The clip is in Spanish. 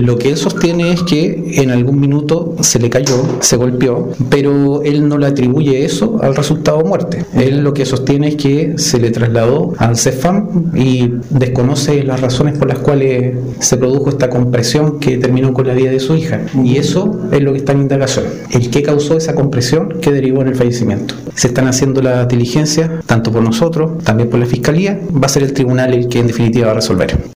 Lo que él sostiene es que en algún minuto se le cayó, se golpeó, pero él no le atribuye eso al resultado muerte. Él lo que sostiene es que se le trasladó al CEFAM y desconoce las razones por las cuales se produjo esta compresión que terminó con la vida de su hija. Y eso es lo que está en indagación. El que causó esa compresión que derivó en el fallecimiento. Se están haciendo las diligencias, tanto por nosotros, también por la Fiscalía. Va a ser el tribunal el que en definitiva va a resolver.